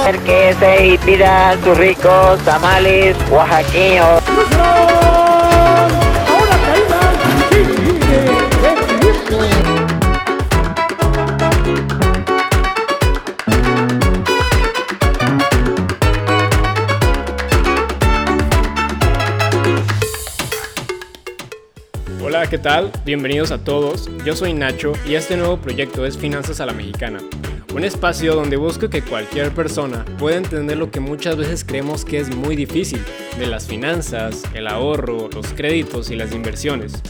Acérquese y pida sus ricos tamales oaxaqueños. Hola, ¿qué tal? Bienvenidos a todos. Yo soy Nacho y este nuevo proyecto es Finanzas a la Mexicana. Un espacio donde busco que cualquier persona pueda entender lo que muchas veces creemos que es muy difícil, de las finanzas, el ahorro, los créditos y las inversiones.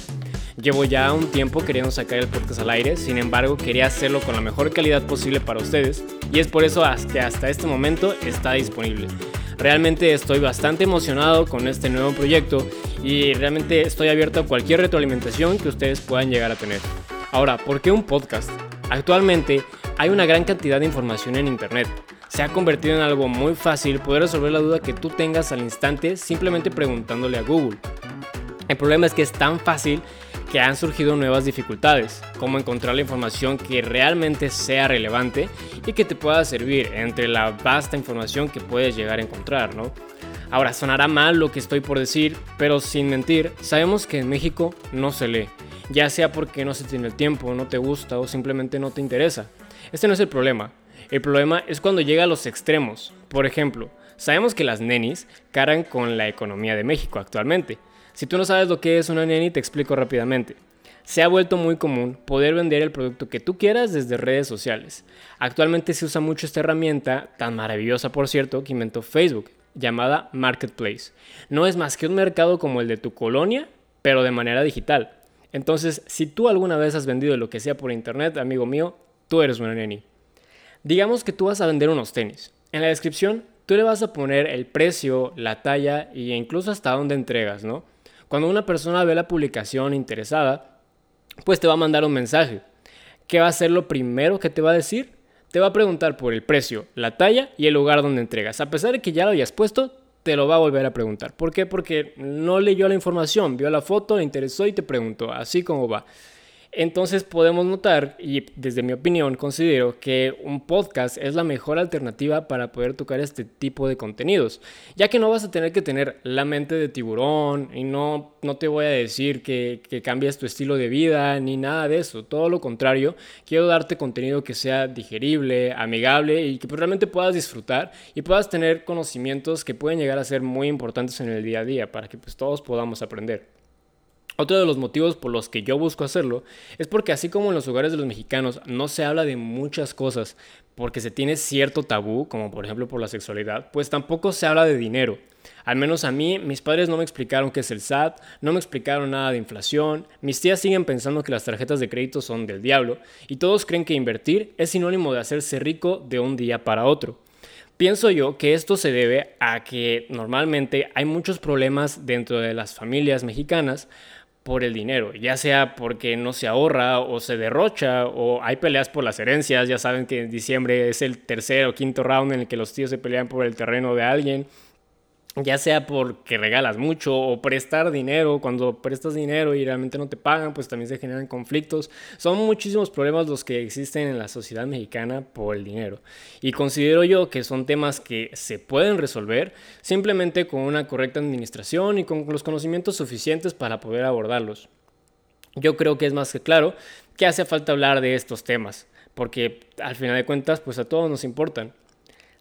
Llevo ya un tiempo queriendo sacar el podcast al aire, sin embargo quería hacerlo con la mejor calidad posible para ustedes y es por eso que hasta este momento está disponible. Realmente estoy bastante emocionado con este nuevo proyecto y realmente estoy abierto a cualquier retroalimentación que ustedes puedan llegar a tener. Ahora, ¿por qué un podcast? Actualmente hay una gran cantidad de información en Internet. Se ha convertido en algo muy fácil poder resolver la duda que tú tengas al instante simplemente preguntándole a Google. El problema es que es tan fácil que han surgido nuevas dificultades, como encontrar la información que realmente sea relevante y que te pueda servir entre la vasta información que puedes llegar a encontrar, ¿no? Ahora, sonará mal lo que estoy por decir, pero sin mentir, sabemos que en México no se lee, ya sea porque no se tiene el tiempo, no te gusta o simplemente no te interesa. Este no es el problema. El problema es cuando llega a los extremos. Por ejemplo, sabemos que las nenis caran con la economía de México actualmente, si tú no sabes lo que es una neni, te explico rápidamente. Se ha vuelto muy común poder vender el producto que tú quieras desde redes sociales. Actualmente se usa mucho esta herramienta, tan maravillosa por cierto, que inventó Facebook, llamada Marketplace. No es más que un mercado como el de tu colonia, pero de manera digital. Entonces, si tú alguna vez has vendido lo que sea por internet, amigo mío, tú eres una neni. Digamos que tú vas a vender unos tenis. En la descripción, tú le vas a poner el precio, la talla e incluso hasta dónde entregas, ¿no? Cuando una persona ve la publicación interesada, pues te va a mandar un mensaje. ¿Qué va a ser lo primero que te va a decir? Te va a preguntar por el precio, la talla y el lugar donde entregas. A pesar de que ya lo hayas puesto, te lo va a volver a preguntar. ¿Por qué? Porque no leyó la información, vio la foto, le interesó y te preguntó, así como va. Entonces podemos notar, y desde mi opinión considero que un podcast es la mejor alternativa para poder tocar este tipo de contenidos, ya que no vas a tener que tener la mente de tiburón y no, no te voy a decir que, que cambies tu estilo de vida ni nada de eso, todo lo contrario, quiero darte contenido que sea digerible, amigable y que realmente puedas disfrutar y puedas tener conocimientos que pueden llegar a ser muy importantes en el día a día para que pues todos podamos aprender. Otro de los motivos por los que yo busco hacerlo es porque así como en los hogares de los mexicanos no se habla de muchas cosas porque se tiene cierto tabú, como por ejemplo por la sexualidad, pues tampoco se habla de dinero. Al menos a mí, mis padres no me explicaron qué es el SAT, no me explicaron nada de inflación, mis tías siguen pensando que las tarjetas de crédito son del diablo y todos creen que invertir es sinónimo de hacerse rico de un día para otro. Pienso yo que esto se debe a que normalmente hay muchos problemas dentro de las familias mexicanas por el dinero, ya sea porque no se ahorra o se derrocha o hay peleas por las herencias, ya saben que en diciembre es el tercer o quinto round en el que los tíos se pelean por el terreno de alguien ya sea porque regalas mucho o prestar dinero, cuando prestas dinero y realmente no te pagan, pues también se generan conflictos. Son muchísimos problemas los que existen en la sociedad mexicana por el dinero. Y considero yo que son temas que se pueden resolver simplemente con una correcta administración y con los conocimientos suficientes para poder abordarlos. Yo creo que es más que claro que hace falta hablar de estos temas, porque al final de cuentas, pues a todos nos importan.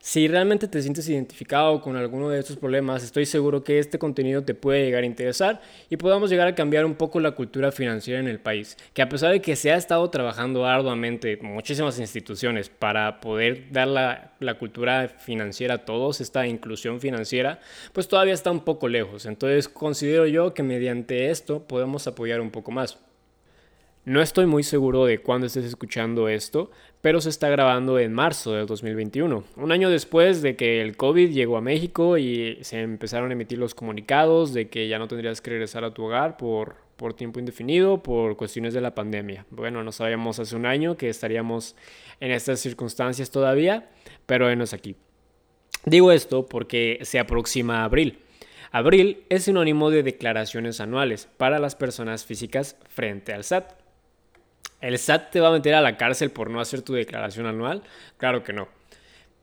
Si realmente te sientes identificado con alguno de estos problemas, estoy seguro que este contenido te puede llegar a interesar y podamos llegar a cambiar un poco la cultura financiera en el país, que a pesar de que se ha estado trabajando arduamente muchísimas instituciones para poder dar la, la cultura financiera a todos, esta inclusión financiera, pues todavía está un poco lejos. Entonces considero yo que mediante esto podemos apoyar un poco más. No estoy muy seguro de cuándo estés escuchando esto, pero se está grabando en marzo del 2021, un año después de que el COVID llegó a México y se empezaron a emitir los comunicados de que ya no tendrías que regresar a tu hogar por, por tiempo indefinido por cuestiones de la pandemia. Bueno, no sabíamos hace un año que estaríamos en estas circunstancias todavía, pero venos aquí. Digo esto porque se aproxima abril. Abril es sinónimo de declaraciones anuales para las personas físicas frente al SAT. ¿El SAT te va a meter a la cárcel por no hacer tu declaración anual? Claro que no.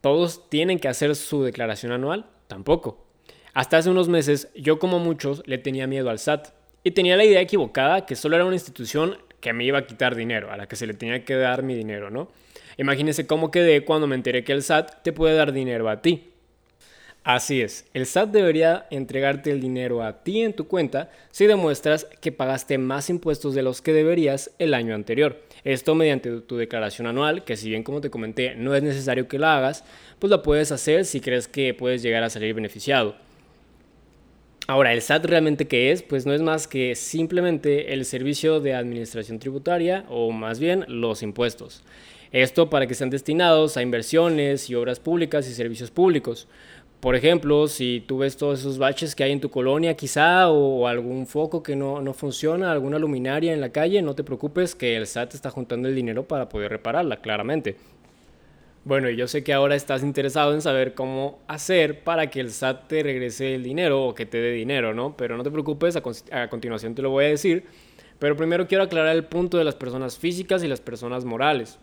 ¿Todos tienen que hacer su declaración anual? Tampoco. Hasta hace unos meses yo como muchos le tenía miedo al SAT y tenía la idea equivocada que solo era una institución que me iba a quitar dinero, a la que se le tenía que dar mi dinero, ¿no? Imagínense cómo quedé cuando me enteré que el SAT te puede dar dinero a ti. Así es, el SAT debería entregarte el dinero a ti en tu cuenta si demuestras que pagaste más impuestos de los que deberías el año anterior. Esto mediante tu declaración anual, que si bien como te comenté no es necesario que la hagas, pues la puedes hacer si crees que puedes llegar a salir beneficiado. Ahora, ¿el SAT realmente qué es? Pues no es más que simplemente el servicio de administración tributaria o más bien los impuestos. Esto para que sean destinados a inversiones y obras públicas y servicios públicos. Por ejemplo, si tú ves todos esos baches que hay en tu colonia quizá o algún foco que no, no funciona, alguna luminaria en la calle, no te preocupes que el SAT está juntando el dinero para poder repararla, claramente. Bueno, y yo sé que ahora estás interesado en saber cómo hacer para que el SAT te regrese el dinero o que te dé dinero, ¿no? Pero no te preocupes, a, a, continuación te lo voy a decir. Pero primero quiero aclarar el punto de las personas físicas y las personas morales.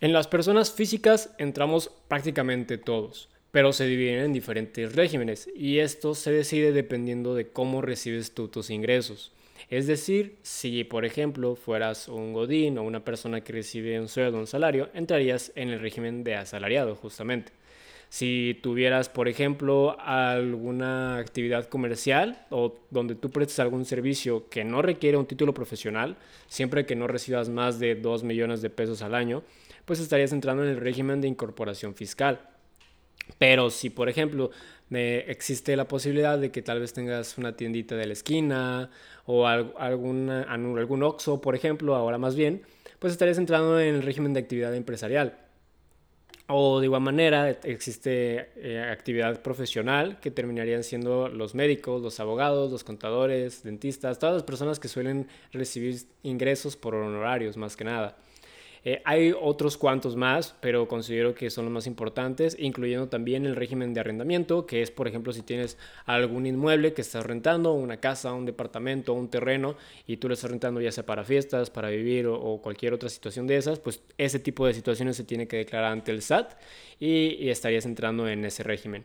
En las personas físicas entramos prácticamente todos pero se dividen en diferentes regímenes y esto se decide dependiendo de cómo recibes tú tus ingresos. Es decir, si por ejemplo fueras un godín o una persona que recibe un sueldo, un salario, entrarías en el régimen de asalariado justamente. Si tuvieras, por ejemplo, alguna actividad comercial o donde tú prestes algún servicio que no requiere un título profesional, siempre que no recibas más de 2 millones de pesos al año, pues estarías entrando en el régimen de incorporación fiscal. Pero si, por ejemplo, existe la posibilidad de que tal vez tengas una tiendita de la esquina o algún, algún OXO, por ejemplo, ahora más bien, pues estarías entrando en el régimen de actividad empresarial. O de igual manera existe eh, actividad profesional que terminarían siendo los médicos, los abogados, los contadores, dentistas, todas las personas que suelen recibir ingresos por honorarios más que nada. Eh, hay otros cuantos más, pero considero que son los más importantes, incluyendo también el régimen de arrendamiento, que es, por ejemplo, si tienes algún inmueble que estás rentando, una casa, un departamento, un terreno, y tú lo estás rentando ya sea para fiestas, para vivir o, cualquier otra situación de esas, pues ese tipo de situaciones se tiene que declarar ante el SAT y, y estarías entrando en ese régimen.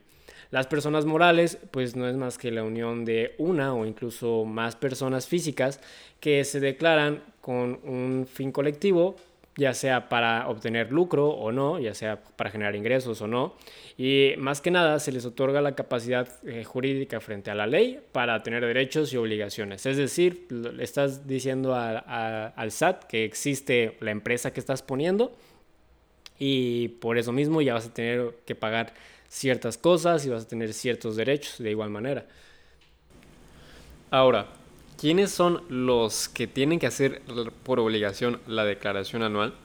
Las personas morales, pues no es más que la unión de una o incluso más personas físicas que se declaran con un fin colectivo ya sea para obtener lucro o no, ya sea para generar ingresos o no. Y más que nada se les otorga la capacidad eh, jurídica frente a la ley para tener derechos y obligaciones. Es decir, le estás diciendo al SAT que existe la empresa que estás poniendo y por eso mismo ya vas a tener que pagar ciertas cosas y vas a tener ciertos derechos de igual manera. Ahora, ¿Quiénes son los que tienen que hacer por obligación la declaración anual?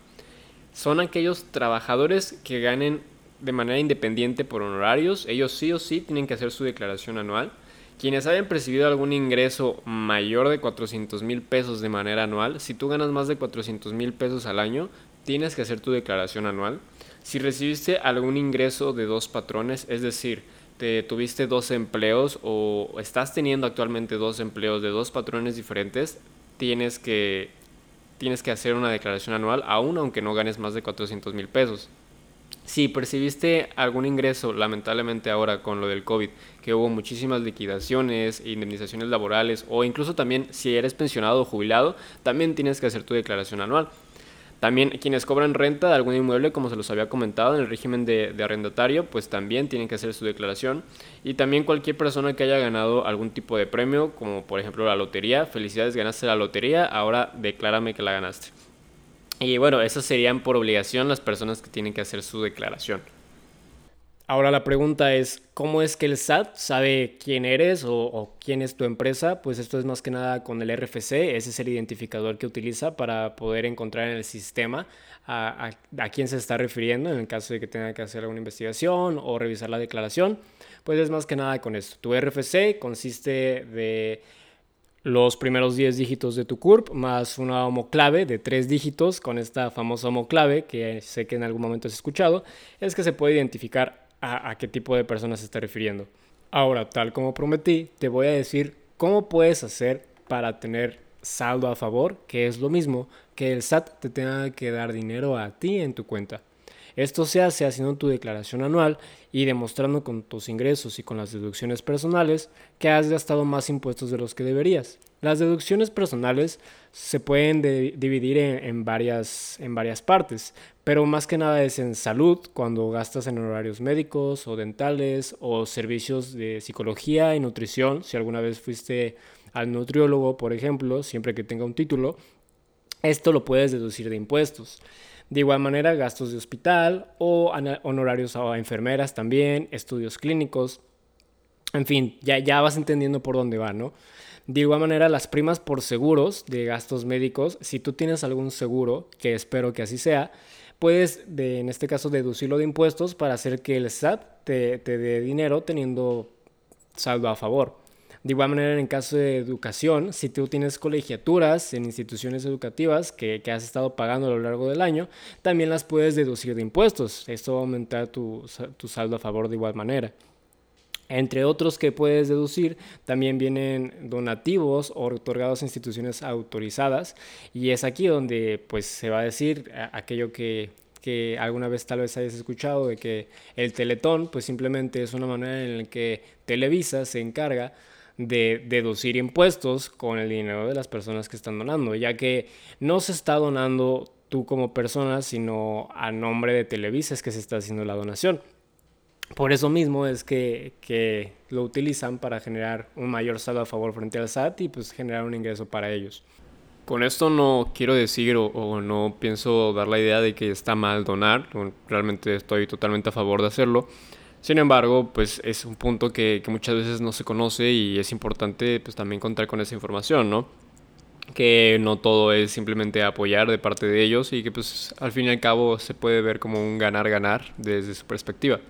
Son aquellos trabajadores que ganen de manera independiente por honorarios. Ellos sí o sí tienen que hacer su declaración anual. Quienes hayan percibido algún ingreso mayor de 400 mil pesos de manera anual, si tú ganas más de 400 mil pesos al año, tienes que hacer tu declaración anual. Si recibiste algún ingreso de dos patrones, es decir, te tuviste dos empleos o estás teniendo actualmente dos empleos de dos patrones diferentes, tienes que, tienes que hacer una declaración anual, aún aunque no ganes más de 400 mil pesos. Si percibiste algún ingreso, lamentablemente ahora con lo del COVID, que hubo muchísimas liquidaciones, indemnizaciones laborales o incluso también si eres pensionado o jubilado, también tienes que hacer tu declaración anual. También quienes cobran renta de algún inmueble, como se los había comentado en el régimen de, arrendatario, pues también tienen que hacer su declaración. Y también cualquier persona que haya ganado algún tipo de premio, como por ejemplo la lotería, felicidades, ganaste la lotería, ahora declárame que la ganaste. Y bueno, esas serían por obligación las personas que tienen que hacer su declaración. Ahora la pregunta es, ¿cómo es que el SAT sabe quién eres o, quién es tu empresa? Pues esto es más que nada con el RFC, ese es el identificador que utiliza para poder encontrar en el sistema a, a, quién se está refiriendo en el caso de que tenga que hacer alguna investigación o revisar la declaración. Pues es más que nada con esto. Tu RFC consiste de los primeros 10 dígitos de tu CURP más una homoclave de 3 dígitos con esta famosa homoclave que sé que en algún momento has escuchado, es que se puede identificar a, qué tipo de personas se está refiriendo. Ahora, tal como prometí, te voy a decir cómo puedes hacer para tener saldo a favor, que es lo mismo que el SAT te tenga que dar dinero a ti en tu cuenta. Esto se hace haciendo tu declaración anual y demostrando con tus ingresos y con las deducciones personales que has gastado más impuestos de los que deberías. Las deducciones personales se pueden dividir en, varias, en varias partes, pero más que nada es en salud, cuando gastas en horarios médicos o dentales o servicios de psicología y nutrición, si alguna vez fuiste al nutriólogo, por ejemplo, siempre que tenga un título, esto lo puedes deducir de impuestos. De igual manera, gastos de hospital o honorarios a enfermeras también, estudios clínicos, en fin, ya, ya vas entendiendo por dónde va, ¿no? De igual manera, las primas por seguros de gastos médicos, si tú tienes algún seguro, que espero que así sea, puedes, de, en este caso, deducirlo de impuestos para hacer que el SAT te, te dé dinero teniendo saldo a favor. De igual manera, en caso de educación, si tú tienes colegiaturas en instituciones educativas que, has estado pagando a lo largo del año, también las puedes deducir de impuestos. Esto va a aumentar tu, tu saldo a favor de igual manera. Entre otros que puedes deducir, también vienen donativos o otorgados a instituciones autorizadas y es aquí donde pues se va a decir aquello que, que alguna vez tal vez hayas escuchado de que el teletón pues simplemente es una manera en la que Televisa se encarga de deducir impuestos con el dinero de las personas que están donando, ya que no se está donando tú como persona, sino a nombre de Televisa es que se está haciendo la donación. Por eso mismo es que, que, lo utilizan para generar un mayor saldo a favor frente al SAT y pues generar un ingreso para ellos. Con esto no quiero decir o, o, no pienso dar la idea de que está mal donar, realmente estoy totalmente a favor de hacerlo, sin embargo, pues es un punto que, muchas veces no se conoce y es importante pues también contar con esa información, ¿no? Que no todo es simplemente apoyar de parte de ellos y que pues al fin y al cabo se puede ver como un ganar-ganar desde su perspectiva.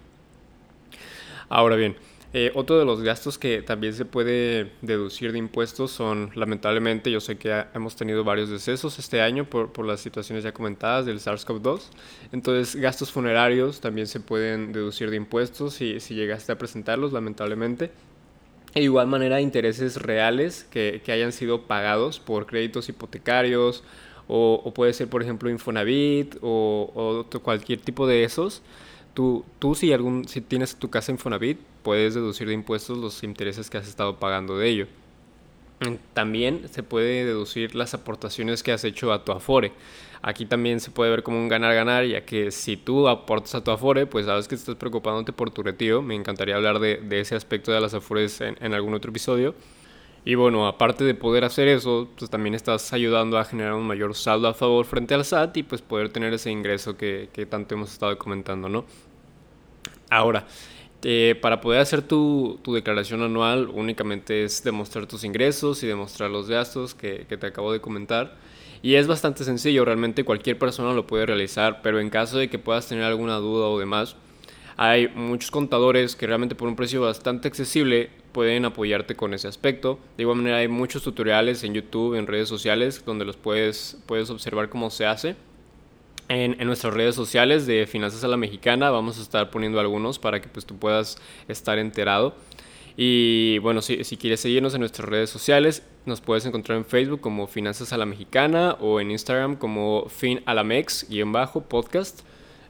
Ahora bien, eh, otro de los gastos que también se puede deducir de impuestos son, lamentablemente, yo sé que hemos tenido varios decesos este año por, por las situaciones ya comentadas del SARS-CoV-2. Entonces, gastos funerarios también se pueden deducir de impuestos si, si llegaste a presentarlos, lamentablemente. De igual manera, intereses reales que, que hayan sido pagados por créditos hipotecarios o, o, puede ser, por ejemplo, Infonavit o, o cualquier tipo de esos. Tú, tú si, algún, si tienes tu casa Infonavit, puedes deducir de impuestos los intereses que has estado pagando de ello. También se puede deducir las aportaciones que has hecho a tu Afore. Aquí también se puede ver como un ganar-ganar, ya que si tú aportas a tu Afore, pues sabes que estás preocupándote por tu retiro. Me encantaría hablar de, ese aspecto de las Afores en, en, algún otro episodio. Y bueno, aparte de poder hacer eso, pues también estás ayudando a generar un mayor saldo a favor frente al SAT y pues poder tener ese ingreso que, que tanto hemos estado comentando, ¿no? Ahora, eh, para poder hacer tu, declaración anual únicamente es demostrar tus ingresos y demostrar los gastos que, que, te acabo de comentar. Y es bastante sencillo, realmente cualquier persona lo puede realizar, pero en caso de que puedas tener alguna duda o demás, hay muchos contadores que realmente por un precio bastante accesible pueden apoyarte con ese aspecto. De igual manera hay muchos tutoriales en YouTube, en redes sociales, donde los puedes, puedes observar cómo se hace. En, nuestras redes sociales de Finanzas a la Mexicana vamos a estar poniendo algunos para que pues tú puedas estar enterado. Y bueno, si, si, quieres seguirnos en nuestras redes sociales, nos puedes encontrar en Facebook como Finanzas a la Mexicana o en Instagram como FinAlamex-podcast.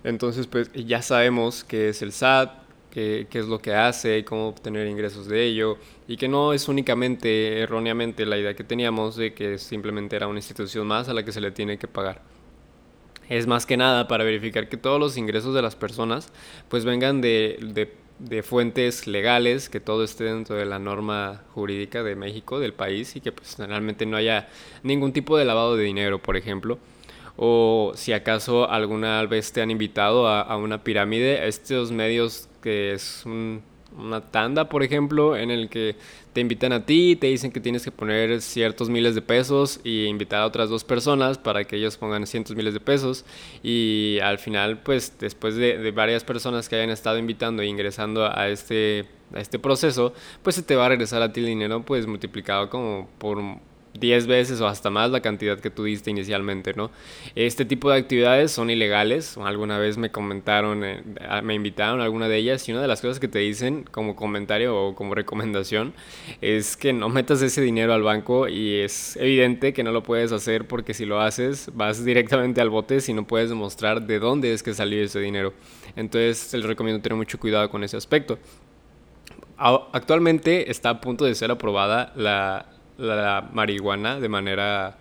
Entonces pues ya sabemos qué es el SAT, qué, qué es lo que hace, cómo obtener ingresos de ello y que no es únicamente erróneamente la idea que teníamos de que simplemente era una institución más a la que se le tiene que pagar es más que nada para verificar que todos los ingresos de las personas pues vengan de, de, fuentes legales, que todo esté dentro de la norma jurídica de México, del país, y que pues realmente no haya ningún tipo de lavado de dinero, por ejemplo. O si acaso alguna vez te han invitado a, a una pirámide, estos medios que es un una tanda, por ejemplo, en el que te invitan a ti, te dicen que tienes que poner ciertos miles de pesos y invitar a otras dos personas para que ellos pongan cientos miles de pesos. Y al final, pues después de, varias personas que hayan estado invitando e ingresando a este, a este proceso, pues se te va a regresar a ti el dinero pues multiplicado como por 10 veces o hasta más la cantidad que tú diste inicialmente, ¿no? Este tipo de actividades son ilegales. Alguna vez me comentaron, eh, me invitaron a alguna de ellas y una de las cosas que te dicen como comentario o como recomendación es que no metas ese dinero al banco y es evidente que no lo puedes hacer porque si lo haces vas directamente al bote si no puedes demostrar de dónde es que salió ese dinero. Entonces les recomiendo tener mucho cuidado con ese aspecto. Actualmente está a punto de ser aprobada la, la marihuana de manera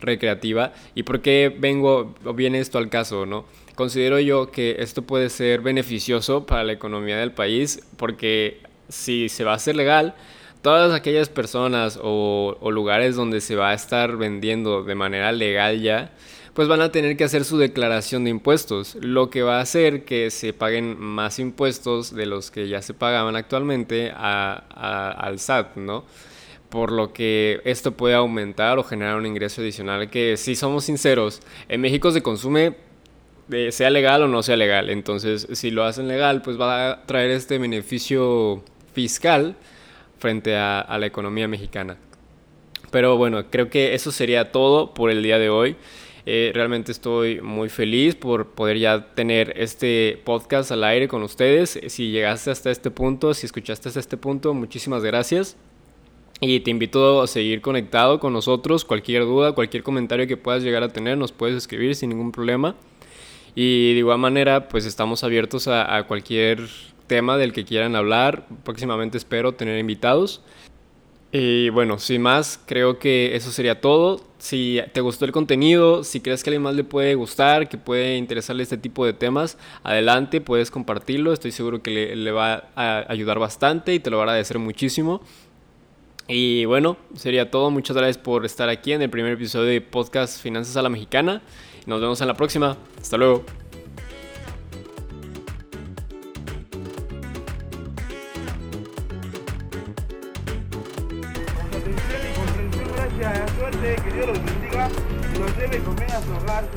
recreativa. ¿Y por qué vengo, viene esto al caso, no? Considero yo que esto puede ser beneficioso para la economía del país porque si se va a hacer legal, todas aquellas personas o, o lugares donde se va a estar vendiendo de manera legal ya, pues van a tener que hacer su declaración de impuestos, lo que va a hacer que se paguen más impuestos de los que ya se pagaban actualmente al SAT, ¿no? Por lo que esto puede aumentar o generar un ingreso adicional que si somos sinceros, en México se consume eh, sea legal o no sea legal, entonces si lo hacen legal pues va a traer este beneficio fiscal frente a, la economía mexicana. Pero bueno, creo que eso sería todo por el día de hoy. Eh, realmente estoy muy feliz por poder ya tener este podcast al aire con ustedes. Si llegaste hasta este punto, si escuchaste hasta este punto, muchísimas gracias. Y te invito a seguir conectado con nosotros. Cualquier duda, cualquier comentario que puedas llegar a tener, nos puedes escribir sin ningún problema. Y de igual manera, pues estamos abiertos a, cualquier tema del que quieran hablar. Próximamente espero tener invitados. Y bueno, sin más, creo que eso sería todo. Si te gustó el contenido, si crees que a alguien más le puede gustar, que puede interesarle este tipo de temas, adelante, puedes compartirlo. Estoy seguro que le, le va a ayudar bastante y te lo va a agradecer muchísimo. Y bueno, sería todo. Muchas gracias por estar aquí en el primer episodio de Podcast Finanzas a la Mexicana. Nos vemos en la próxima. Hasta luego.